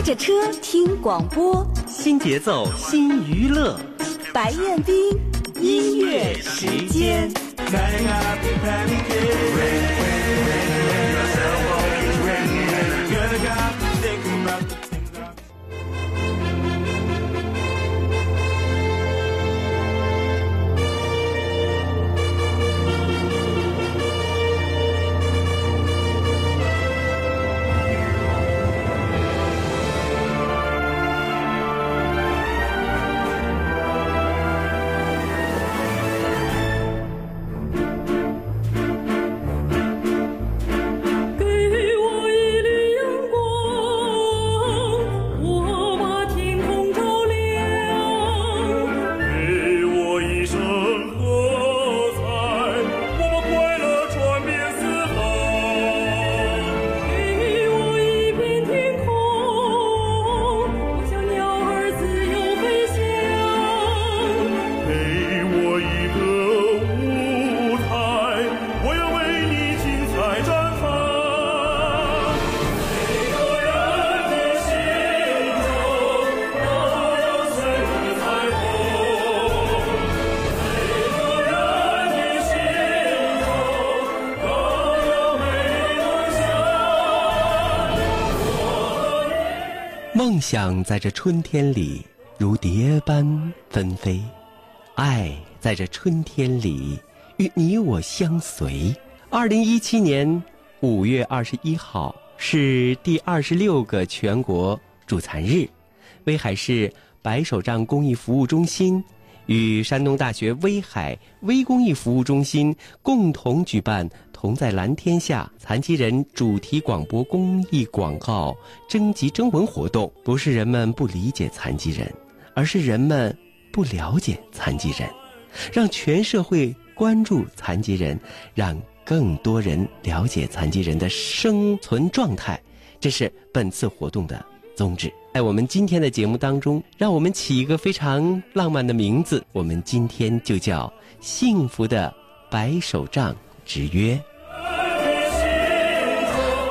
开着车听广播，新节奏新娱乐，白彦斌音乐时间。梦想在这春天里如蝶般纷飞，爱在这春天里与你我相随。二零一七年五月二十一号是第二十六个全国助残日，威海市白手杖公益服务中心与山东大学威海微公益服务中心共同举办“同在蓝天下”残疾人主题广播公益广告征集征文活动。不是人们不理解残疾人，而是人们不了解残疾人，让全社会关注残疾人，让更多人了解残疾人的生存状态，这是本次活动的宗旨。在我们今天的节目当中，让我们起一个非常浪漫的名字，我们今天就叫“幸福的白手杖之约”。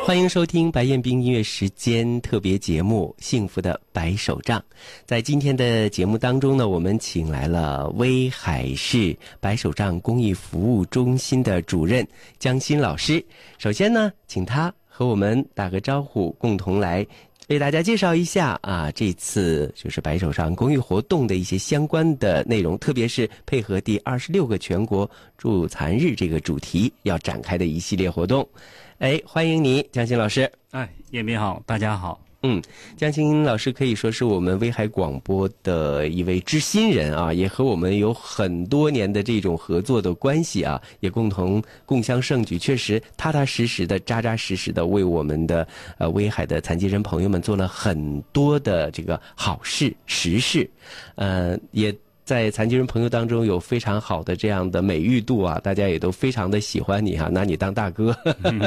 欢迎收听白彦斌音乐时间特别节目《幸福的白手杖》。在今天的节目当中呢，我们请来了威海市白手杖公益服务中心的主任江欣老师。首先呢，请他和我们打个招呼，共同来为大家介绍一下啊，这次就是白手杖公益活动的一些相关的内容，特别是配合第二十六个全国助残日这个主题要展开的一系列活动。哎，欢迎你，江欣老师。哎，叶斌好，大家好。嗯，江青老师可以说是我们威海广播的一位知心人啊，也和我们有很多年的这种合作的关系啊，也共同共襄盛举，确实踏踏实实的、扎扎实实的为我们的呃威海的残疾人朋友们做了很多的这个好事实事，呃，也。在残疾人朋友当中有非常好的这样的美誉度啊，大家也都非常的喜欢你哈、拿你当大哥。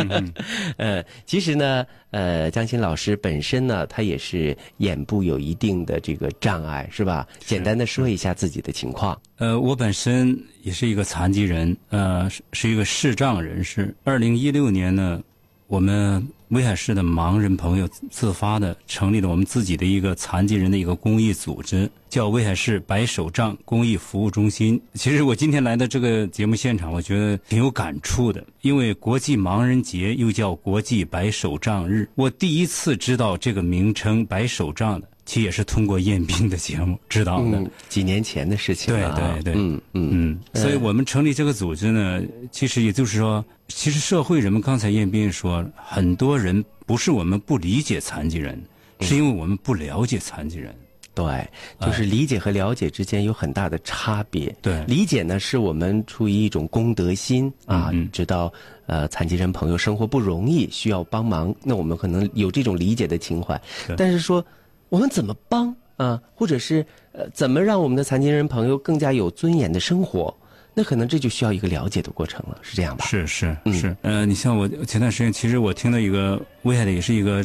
呃，其实呢，呃，江欣老师本身呢，他也是眼部有一定的这个障碍，是吧？简单的说一下自己的情况。呃，我本身也是一个残疾人，呃，是是一个视障人士。二零一六年呢，我们威海市的盲人朋友自发的成立了我们自己的一个残疾人的一个公益组织，叫威海市白手杖公益服务中心。其实我今天来到这个节目现场，我觉得挺有感触的，因为国际盲人节又叫国际白手杖日，我第一次知道这个名称白手杖的。其实也是通过彦斌的节目知道的，嗯，几年前的事情对。对对，嗯嗯嗯，所以我们成立这个组织呢，其实也就是说，其实社会人们刚才彦斌说，很多人不是我们不理解残疾人，是因为我们不了解残疾人。对，就是理解和了解之间有很大的差别。对理解呢是我们出于一种公德心啊，知道呃残疾人朋友生活不容易，需要帮忙，那我们可能有这种理解的情怀。但是说我们怎么帮啊，或者是呃怎么让我们的残疾人朋友更加有尊严的生活，那可能这就需要一个了解的过程了，是这样吧？是是嗯是，呃，你像我前段时间，其实我听到一个威海的，也是一个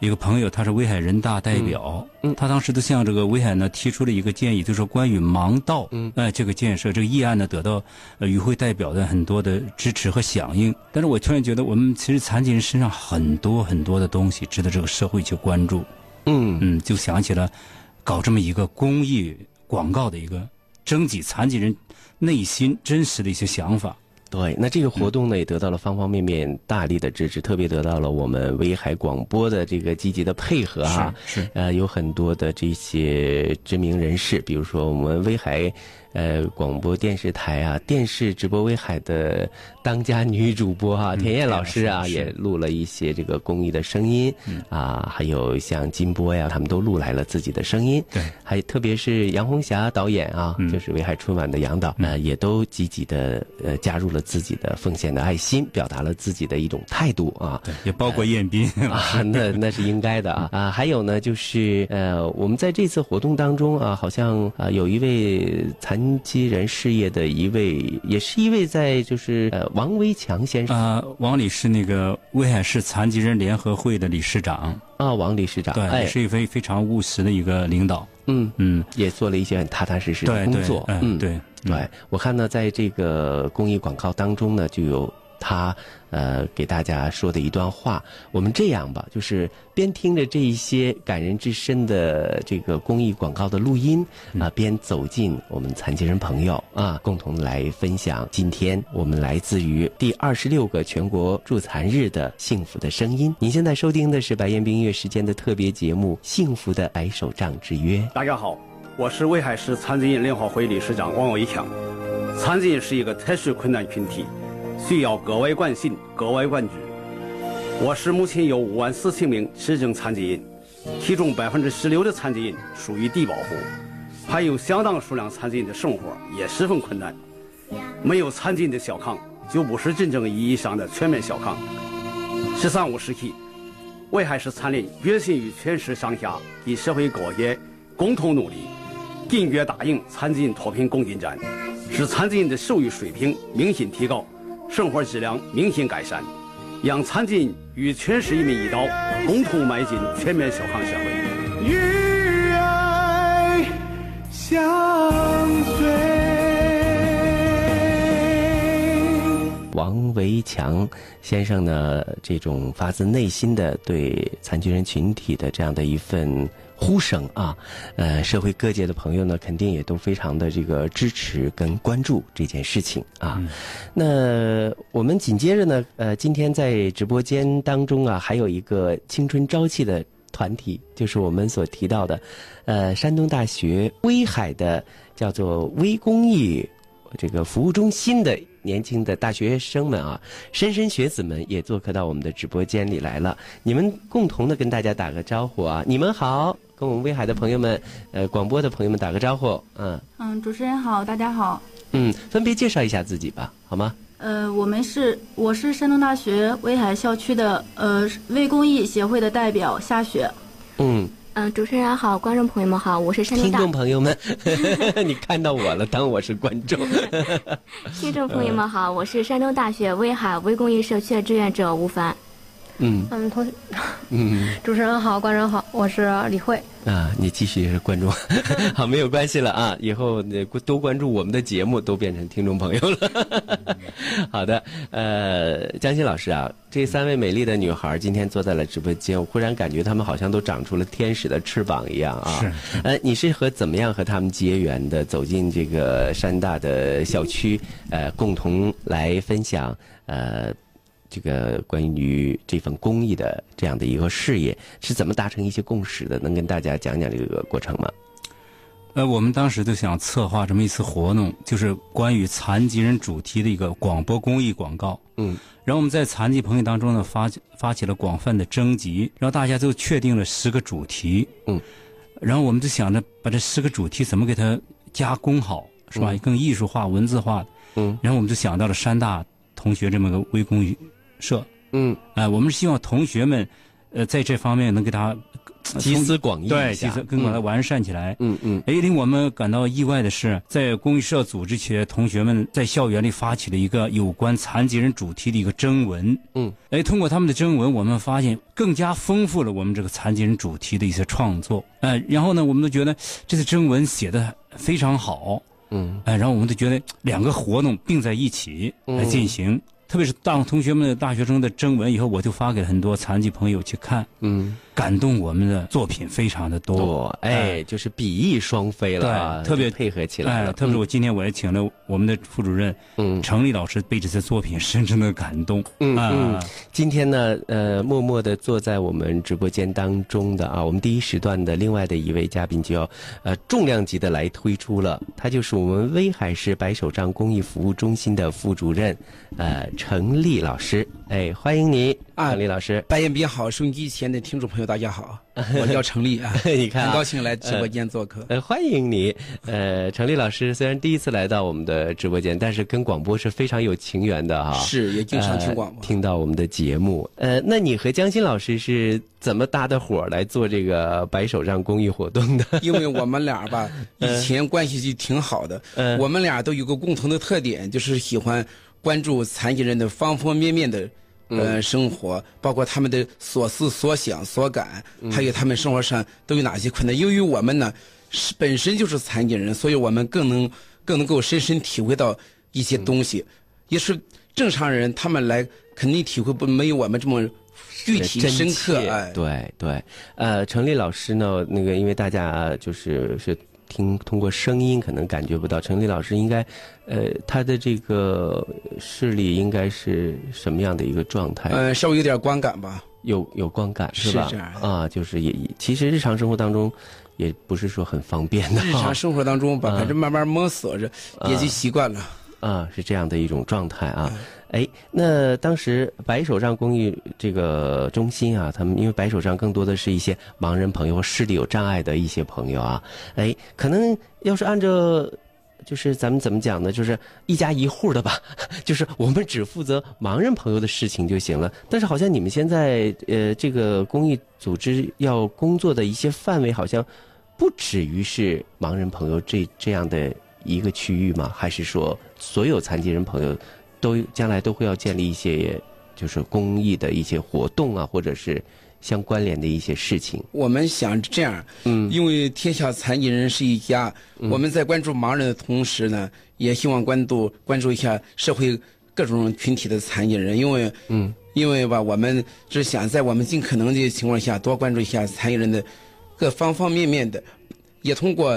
一个朋友，他是威海人大代表，嗯嗯他当时都向这个威海呢提出了一个建议，就是说关于盲道，嗯哎、这个建设这个议案呢得到呃与会代表的很多的支持和响应。但是我突然觉得，我们其实残疾人身上很多很多的东西值得这个社会去关注。嗯嗯，就想起了搞这么一个公益广告的一个征集残疾人内心真实的一些想法。对，那这个活动呢，也得到了方方面面大力的支持，特别得到了我们威海广播的这个积极的配合啊。是是呃，有很多的这些知名人士，比如说我们威海呃广播电视台啊，电视直播威海的当家女主播啊，田燕老师啊，也录了一些这个公益的声音啊，还有像金波呀，他们都录来了自己的声音。对，还特别是杨红霞导演啊，嗯就是威海春晚的杨导，呃，也都积极的呃加入了自己的奉献的爱心，表达了自己的一种态度啊。对，也包括彦斌啊，那那是应该的啊 啊！还有呢，就是呃，我们在这次活动当中啊，好像啊有一位残疾人事业的一位，也是一位在就是呃王维强先生。啊，王理是那个威海市残疾人联合会的理事长，啊，王理事长，对，哎。也，是一位非常务实的一个领导。嗯，嗯，也做了一些很踏踏实实的工作，，嗯，对，嗯。对，我看呢，在这个公益广告当中呢，就有他呃给大家说的一段话。我们这样吧，就是边听着这一些感人至深的这个公益广告的录音啊、边走进我们残疾人朋友啊，共同来分享今天我们来自于第二十六个全国助残日的幸福的声音。您现在收听的是白彦冰音乐时间的特别节目《幸福的白手杖之约》。大家好，我是威海市残疾人联合会理事长王伟强。残疾人是一个特殊困难群体，需要格外关心、格外关注。我市目前有五万四千名持证残疾人，其中百分之十六的残疾人属于低保户，还有相当数量残疾人的生活也十分困难。没有残疾人的小康，就不是真正意义上的全面小康。“十三五”时期，威海市残联决心与全市上下及社会各界共同努力，坚决打赢残疾人脱贫攻坚战，使残疾人的收入水平明显提高，生活质量明显改善，让残疾与全市人民一道，共同迈进全面小康社会。与爱相随。王维强先生呢，这种发自内心的对残疾人群体的这样的一份呼声啊，呃，社会各界的朋友呢，肯定也都非常的这个支持跟关注这件事情啊。那我们紧接着呢，呃，今天在直播间当中啊，还有一个青春朝气的团体，就是我们所提到的，呃，山东大学威海的叫做微公益这个服务中心的年轻的大学生们啊，莘莘学子们也做客到我们的直播间里来了。你们共同的跟大家打个招呼啊！你们好，跟我们威海的朋友们，呃，广播的朋友们打个招呼。嗯嗯，主持人好，大家好。嗯，分别介绍一下自己吧，好吗？呃，我们是我是山东大学威海校区的呃微公益协会的代表夏雪。嗯，嗯，主持人好，观众朋友们好，我是山东大听众朋友们，你看到我了，当我是观众。听众朋友们好，我是山东大学威海微公益社区的志愿者吴凡。嗯嗯，同学，嗯 主持人好，观众好，我是李慧。啊，你继续是观众，好，没有关系了啊，以后呃多关注我们的节目，都变成听众朋友了。好的，呃，江欣老师啊，这三位美丽的女孩今天坐在了直播间，我忽然感觉她们好像都长出了天使的翅膀一样啊。是。呃，你是和怎么样和他们结缘的？走进这个山大的校区，呃，共同来分享呃。这个关于这份公益的这样的一个事业是怎么达成一些共识的？能跟大家讲讲这个过程吗？呃，我们当时就想策划这么一次活动，就是关于残疾人主题的一个广播公益广告。嗯，然后我们在残疾朋友当中呢发发起了广泛的征集，然后大家就确定了十个主题。嗯，然后我们就想着把这十个主题怎么给它加工好，是吧？更艺术化、文字化。嗯，然后我们就想到了山大同学这么个微公益社。嗯，哎、我们是希望同学们，呃，在这方面能给他呃集思广益对，集思更把它完善起来。嗯嗯哎，令我们感到意外的是，在公益社组织起同学们在校园里发起了一个有关残疾人主题的一个征文。嗯，哎，通过他们的征文，我们发现更加丰富了我们这个残疾人主题的一些创作。哎，然后呢，我们都觉得这次征文写的非常好。嗯哎，然后我们都觉得两个活动并在一起来进行。特别是当同学们的大学生的征文以后，我就发给很多残疾朋友去看，嗯。感动我们的作品非常的多。多，，哎，就是比翼双飞了啊，对特别配合起来了，哎特别是我今天我也请了我们的副主任嗯。程丽老师，被这些作品深深的感动。嗯啊。嗯，今天呢，呃，默默的坐在我们直播间当中的啊，我们第一时段的另外的一位嘉宾就要呃重量级的来推出了，他就是我们威海市白手杖公益服务中心的副主任，呃，程丽老师，哎，欢迎你，啊程丽老师，白彦斌好，收音机前的听众朋友大家好，我叫程丽啊，你看啊很高兴来直播间做客。呃，欢迎你。呃，程丽老师虽然第一次来到我们的直播间，但是跟广播是非常有情缘的哈。是，也经常听广播。呃听到我们的节目。呃，那你和江欣老师是怎么搭的伙儿来做这个白手杖公益活动的？因为我们俩吧，以前关系就挺好的，嗯我们俩都有个共同的特点，就是喜欢关注残疾人的方方面面的。呃，生活包括他们的所思所想所感，还有他们生活上都有哪些困难。由于我们呢是本身就是残疾人，所以我们更能更能够深深体会到一些东西，也是正常人他们来肯定体会不没有我们这么具体真深刻。哎，对对，呃，程丽老师呢，那个因为大家就是是听通过声音可能感觉不到，陈丽老师应该，呃，他的这个视力应该是什么样的一个状态？呃，稍微有点光感吧。有有光感吧？是这样啊，就是也也其实日常生活当中也不是说很方便的哈日常生活当中吧，啊反正慢慢摸索着，也就习惯了。啊，是这样的一种状态啊。嗯哎，那当时白手杖公益这个中心啊，他们因为白手杖更多的是一些盲人朋友视力有障碍的一些朋友啊，哎，可能要是按照。就是咱们怎么讲呢？就是一家一户的吧，就是我们只负责盲人朋友的事情就行了。但是好像你们现在呃，这个公益组织要工作的一些范围，好像不止于是盲人朋友这这样的一个区域吗？还是说所有残疾人朋友都将来都会要建立一些就是公益的一些活动啊，或者是相关联的一些事情？我们想这样，嗯。因为天下残疾人是一家，我们在关注盲人的同时呢，也希望关注关注一下社会各种群体的残疾人，因为嗯，因为吧，我们是想在我们尽可能的情况下多关注一下残疾人的各方方面面的，也通过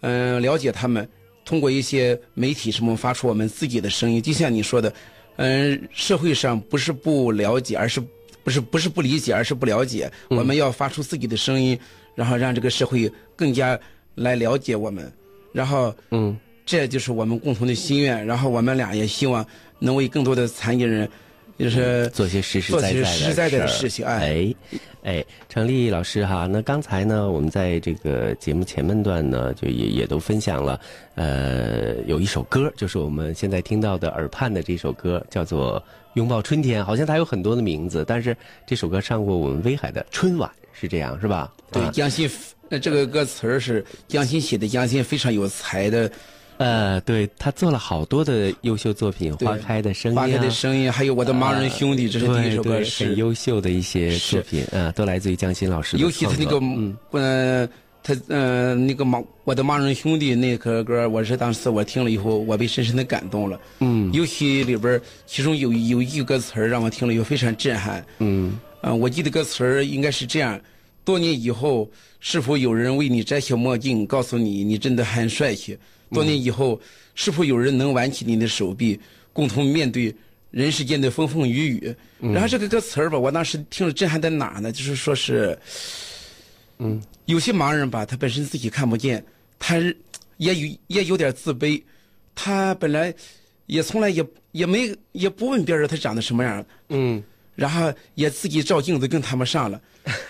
嗯、呃了解他们，通过一些媒体什么发出我们自己的声音，就像你说的，嗯、社会上不是不了解，而是不是不是不理解，而是不了解。我们要发出自己的声音，然后让这个社会更加来了解我们，然后嗯，这就是我们共同的心愿。然后我们俩也希望能为更多的残疾人，就是做些实实在在的实实在在的事情。哎，哎，哎，程丽老师哈，那刚才呢，我们在这个节目前半段呢，就也也都分享了，呃，有一首歌，就是我们现在听到的耳畔的这首歌，叫做《拥抱春天》，好像它有很多的名字，但是这首歌上过我们威海的春晚，是这样是吧？对，啊江心，呃这个歌词儿是江心写的，江心非常有才的，呃，对他做了好多的优秀作品，《花开的声音》花开的啊。声音，还有我的盲人兄弟，这是第一首歌，很优秀的一些作是品，啊，都来自于江心老师尤其他那个嗯，呃，他嗯那个盲我的盲人兄弟那个歌，我是当时我听了以后，我被深深的感动了。嗯尤其里边儿其中有有一个歌词儿让我听了以后非常震撼。嗯啊、我记得歌词儿应该是这样：多年以后，是否有人为你摘下墨镜，告诉你你真的很帅气？多年以后，是否有人能挽起你的手臂，共同面对人世间的风风雨雨？然后这个歌词儿吧，我当时听了震撼在哪儿呢？就是说是，嗯，有些盲人吧，他本身自己看不见，他也有也有点自卑，他本来也从来也也没也不问别人他长得什么样，嗯然后也自己照镜子跟他们上了。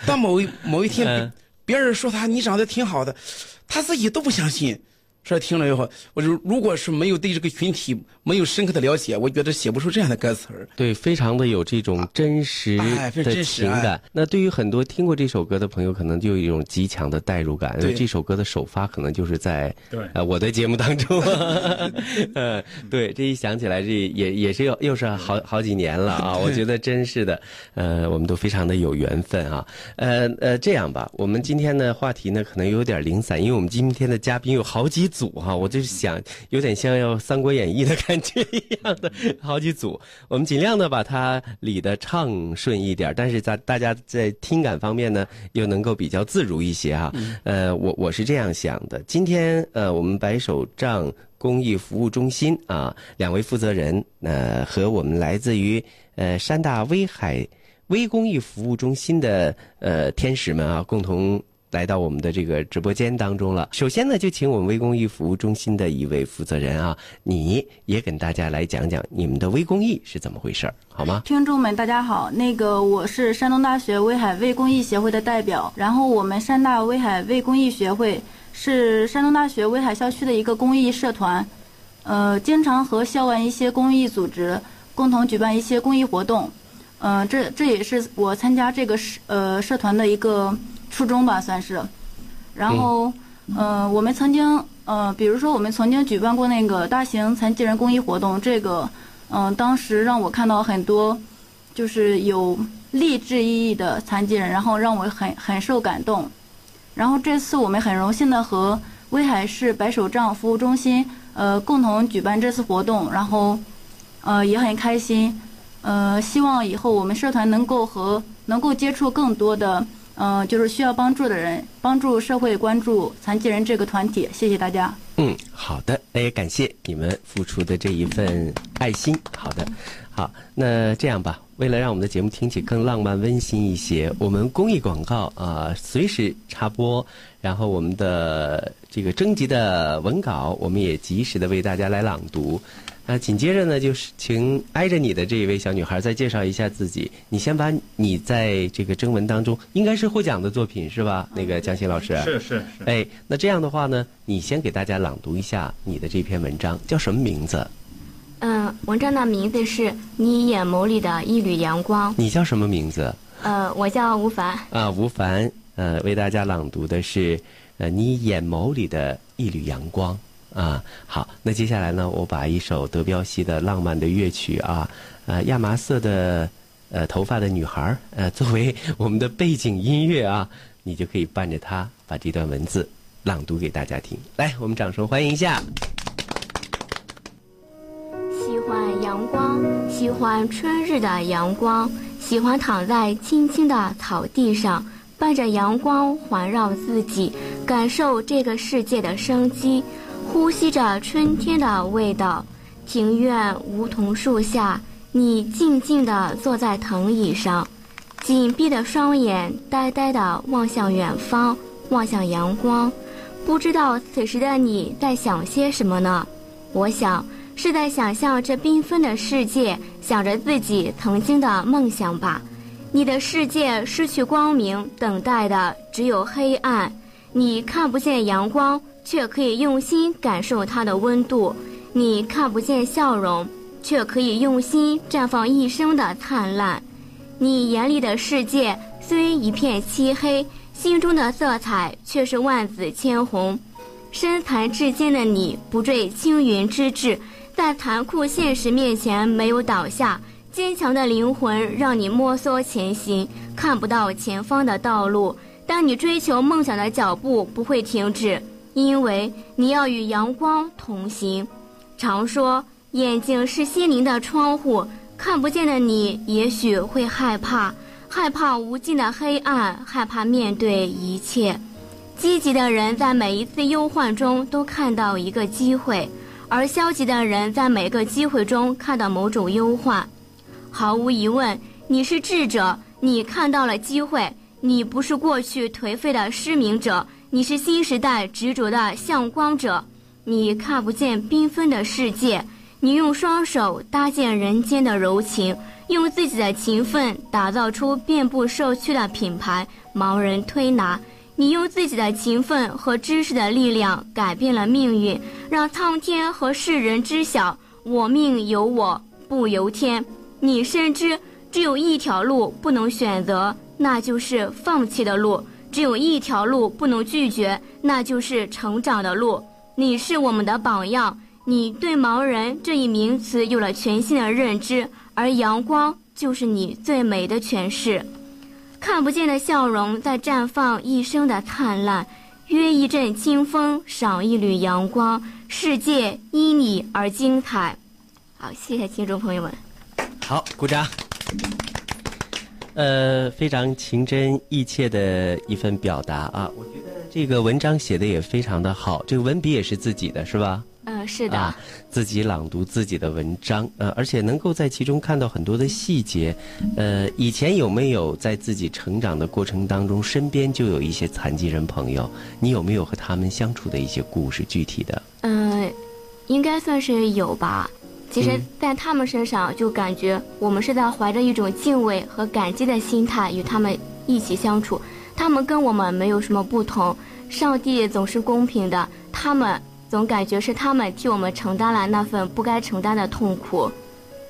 当某一某一天 别人说他你长得挺好的，他自己都不相信。说听了以后，我就如果是没有对这个群体没有深刻的了解，我觉得写不出这样的歌词儿。对，非常的有这种真实的情感。哎那对于很多听过这首歌的朋友，可能就有一种极强的代入感。因为对这首歌的首发可能就是在对呃我的节目当中。呃，对，这一想起来，这也也是又又是好好几年了啊！我觉得真是的，呃，我们都非常的有缘分啊。呃呃，这样吧，我们今天的话题呢可能有点零散，因为我们今天的嘉宾有好几组。组哈，我就是想有点像要《三国演义》的感觉一样的好几组，我们尽量的把它理得畅顺一点，但是在大家在听感方面呢，又能够比较自如一些哈。呃，我我是这样想的，今天呃，我们白手杖公益服务中心啊，两位负责人呃和我们来自于呃山大威海微公益服务中心的呃天使们啊，共同。来到我们的这个直播间当中了。首先呢，就请我们微公益服务中心的一位负责人啊，你也跟大家来讲讲你们的微公益是怎么回事儿，好吗？听众们，大家好，那个我是山东大学威海微公益协会的代表，然后我们山大威海微公益学会是山东大学威海校区的一个公益社团，呃，经常和校外一些公益组织共同举办一些公益活动，嗯，这这也是我参加这个社呃社团的一个。初中吧，算是。然后，呃，我们曾经，呃，比如说，我们曾经举办过那个大型残疾人公益活动，这个，嗯，当时让我看到很多，就是有励志意义的残疾人，然后让我很很受感动。然后这次我们很荣幸的和威海市白手杖服务中心，呃，共同举办这次活动，然后，呃，也很开心。呃，希望以后我们社团能够和能够接触更多的。嗯，就是需要帮助的人，帮助社会关注残疾人这个团体。谢谢大家。嗯，好的，那也感谢你们付出的这一份爱心。好的，好，那这样吧，为了让我们的节目听起更浪漫温馨一些，我们公益广告啊随时插播，然后我们的这个征集的文稿，我们也及时的为大家来朗读。那紧接着呢，就是请挨着你的这一位小女孩再介绍一下自己。你先把你在这个征文当中应该是获奖的作品是吧？那个江欣老师。是是是。哎，那这样的话呢，你先给大家朗读一下你的这篇文章，叫什么名字？嗯，文章的名字是你眼眸里的一缕阳光。你叫什么名字？呃，我叫吴凡。啊，吴凡，呃，为大家朗读的是呃你眼眸里的一缕阳光。啊，好，那接下来呢，我把一首德彪西的浪漫的乐曲啊，呃，亚麻色的呃头发的女孩呃作为我们的背景音乐啊，你就可以伴着它把这段文字朗读给大家听。来，我们掌声欢迎一下。喜欢阳光，喜欢春日的阳光，喜欢躺在青青的草地上，伴着阳光环绕自己，感受这个世界的生机。呼吸着春天的味道，庭院梧桐树下，你静静地坐在藤椅上，紧闭的双眼呆呆地望向远方，望向阳光。不知道此时的你在想些什么呢？我想是在想象这缤纷的世界，想着自己曾经的梦想吧。你的世界失去光明，等待的只有黑暗，你看不见阳光。却可以用心感受它的温度，你看不见笑容，却可以用心绽放一生的灿烂。你眼里的世界虽一片漆黑，心中的色彩却是万紫千红。身残志坚的你不坠青云之志，在残酷现实面前没有倒下，坚强的灵魂让你摸索前行，看不到前方的道路，但你追求梦想的脚步不会停止。因为你要与阳光同行，常说眼睛是心灵的窗户，看不见的你也许会害怕，害怕无尽的黑暗，害怕面对一切。积极的人在每一次忧患中都看到一个机会，而消极的人在每个机会中看到某种忧患。毫无疑问，你是智者，你看到了机会，你不是过去颓废的失明者。你是新时代执着的向光者，你看不见缤纷的世界，你用双手搭建人间的柔情，用自己的勤奋打造出遍布社区的品牌，盲人推拿。你用自己的勤奋和知识的力量改变了命运，让苍天和世人知晓，我命由我不由天。你深知只有一条路不能选择，那就是放弃的路。只有一条路不能拒绝，那就是成长的路。你是我们的榜样，你对盲人这一名词有了全新的认知，而阳光就是你最美的诠释。看不见的笑容在绽放一生的灿烂，约一阵清风，赏一缕阳光，世界因你而精彩。好，谢谢听众朋友们。好，鼓掌。呃，非常情真意切的一份表达啊！我觉得这个文章写的也非常的好，这个文笔也是自己的，是吧？嗯、是的。啊，自己朗读自己的文章，呃，而且能够在其中看到很多的细节。呃，以前有没有在自己成长的过程当中，身边就有一些残疾人朋友？你有没有和他们相处的一些故事？具体的？嗯、应该算是有吧。其实嗯，在他们身上，就感觉我们是在怀着一种敬畏和感激的心态与他们一起相处。他们跟我们没有什么不同，上帝总是公平的，他们总感觉是他们替我们承担了那份不该承担的痛苦。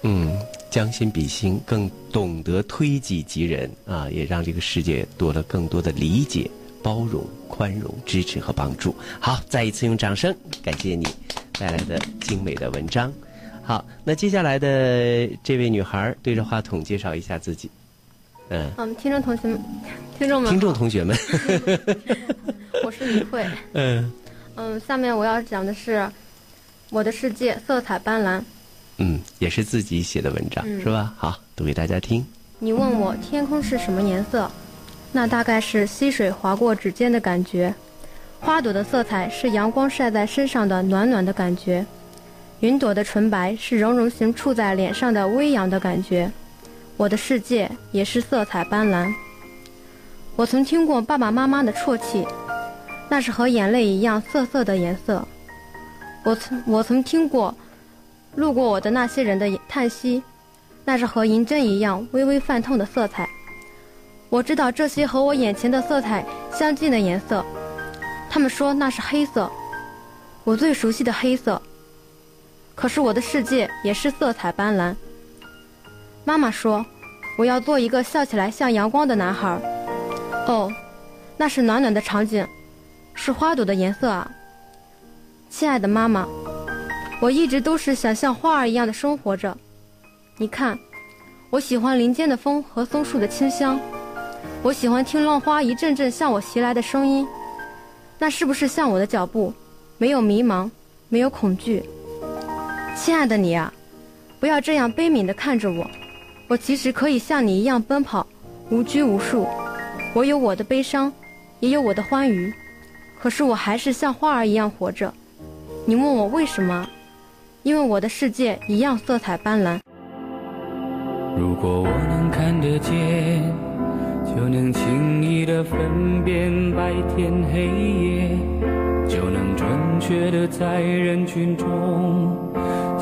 嗯，将心比心，更懂得推己及人啊，也让这个世界多了更多的理解、包容、宽容、支持和帮助。好，再一次用掌声感谢你带来的精美的文章。好，那接下来的这位女孩对着话筒介绍一下自己。嗯，嗯，听众同学们，听众们，听众同学们，我是李慧。嗯嗯，下面我要讲的是《我的世界色彩斑斓》。嗯，也是自己写的文章、嗯是吧？好，读给大家听。你问我天空是什么颜色，那大概是溪水划过指尖的感觉；花朵的色彩是阳光晒在身上的暖暖的感觉；云朵的纯白是绒绒形触在脸上的微扬的感觉。我的世界也是色彩斑斓。我曾听过爸爸妈妈的啜泣，那是和眼泪一样涩涩的颜色。我曾我曾听过路过我的那些人的叹息，那是和银针一样微微泛痛的色彩。我知道这些和我眼前的色彩相近的颜色，他们说那是黑色，我最熟悉的黑色。可是我的世界也是色彩斑斓。妈妈说，我要做一个笑起来像阳光的男孩。哦，那是暖暖的场景，是花朵的颜色啊。亲爱的妈妈，我一直都是想像花儿一样的生活着。你看，我喜欢林间的风和松树的清香，我喜欢听浪花一阵阵向我袭来的声音。那是不是像我的脚步，没有迷茫，没有恐惧？亲爱的你啊，不要这样悲悯地看着我，我其实可以像你一样奔跑，无拘无束。我有我的悲伤，也有我的欢愉，可是我还是像花儿一样活着。你问我为什么？因为我的世界一样色彩斑斓。如果我能看得见，就能轻易的分辨白天黑夜，就能准确的在人群中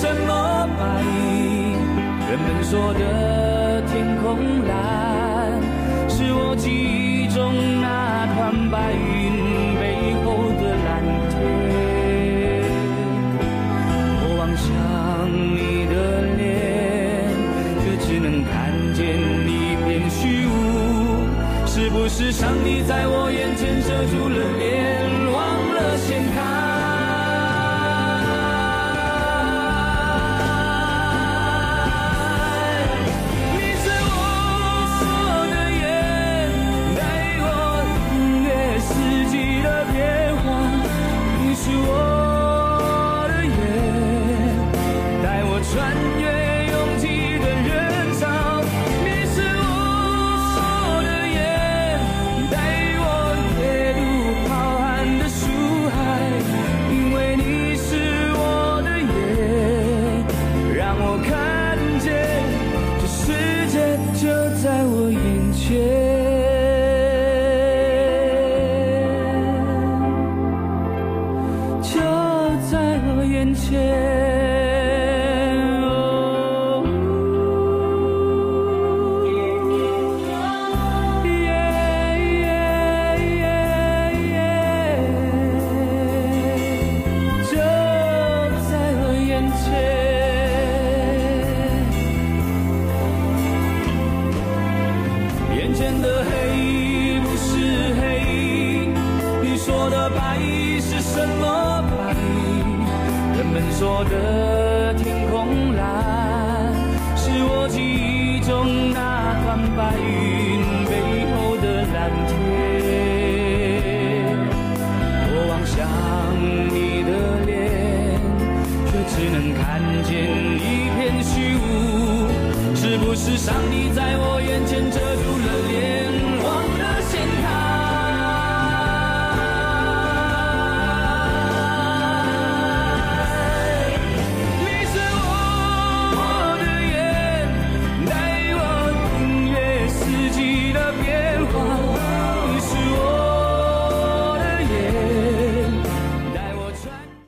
什么白？人们说的天空蓝，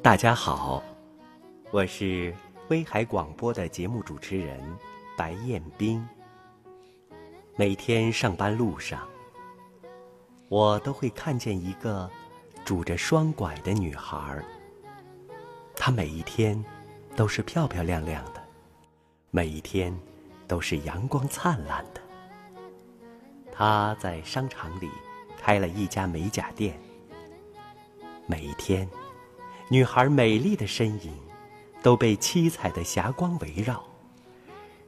大家好，我是威海广播的节目主持人白彦斌。每天上班路上，我都会看见一个拄着双拐的女孩。她每一天都是漂漂亮亮的，每一天都是阳光灿烂的。她在商场里开了一家美甲店。每一天，女孩美丽的身影都被七彩的霞光围绕，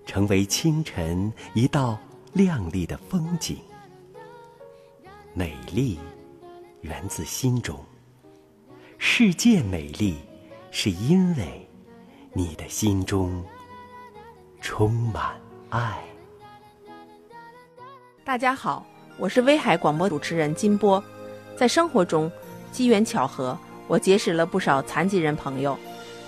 成为清晨一道亮丽的风景。美丽源自心中，世界美丽是因为你的心中充满爱。大家好，我是威海广播主持人金波。在生活中，机缘巧合，我结识了不少残疾人朋友，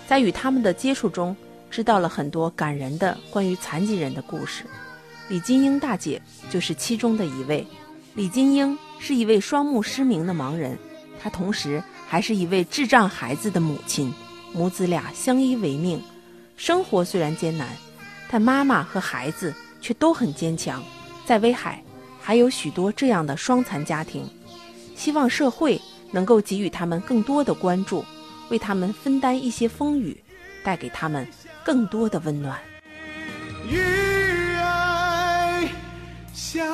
在与他们的接触中，知道了很多感人的关于残疾人的故事。李金英大姐就是其中的一位。李金英是一位双目失明的盲人，她同时还是一位智障孩子的母亲，母子俩相依为命。生活虽然艰难，但妈妈和孩子却都很坚强。在威海，还有许多这样的双残家庭，希望社会能够给予他们更多的关注，为他们分担一些风雨，带给他们更多的温暖。与爱相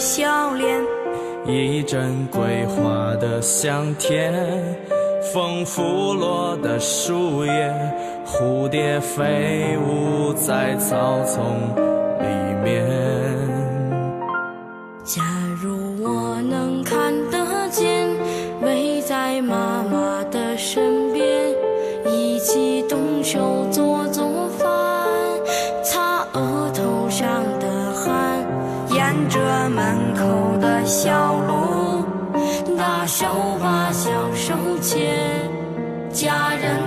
笑脸。一阵桂花的香甜，风拂落的树叶，蝴蝶飞舞在草丛里面。假如我能看得见，围在妈妈的身边，一起动手小路，大手把小手牵，家人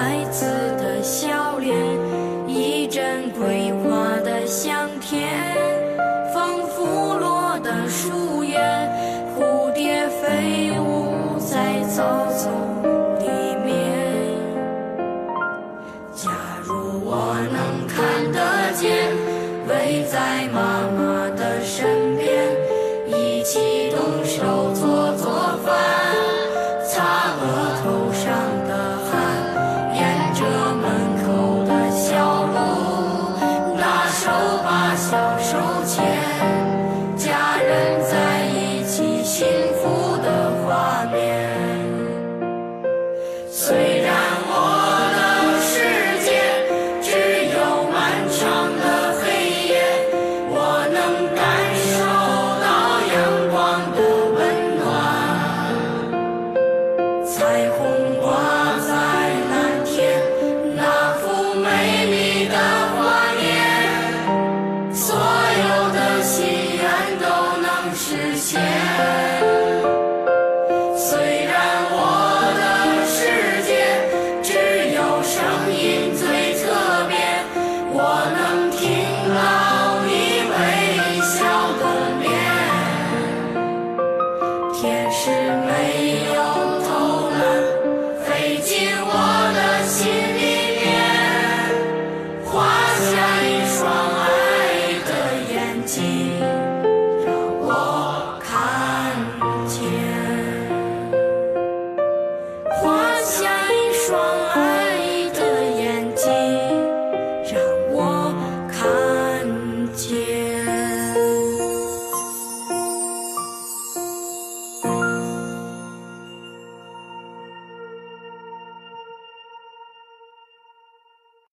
孩子的笑脸一阵桂花的香